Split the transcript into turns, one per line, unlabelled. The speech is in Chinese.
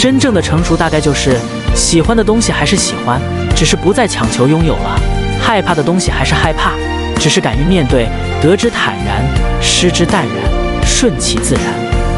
真正的成熟大概就是喜欢的东西还是喜欢只是不再强求拥有了害怕的东西还是害怕只是敢于面对得之坦然失之淡然顺其自然。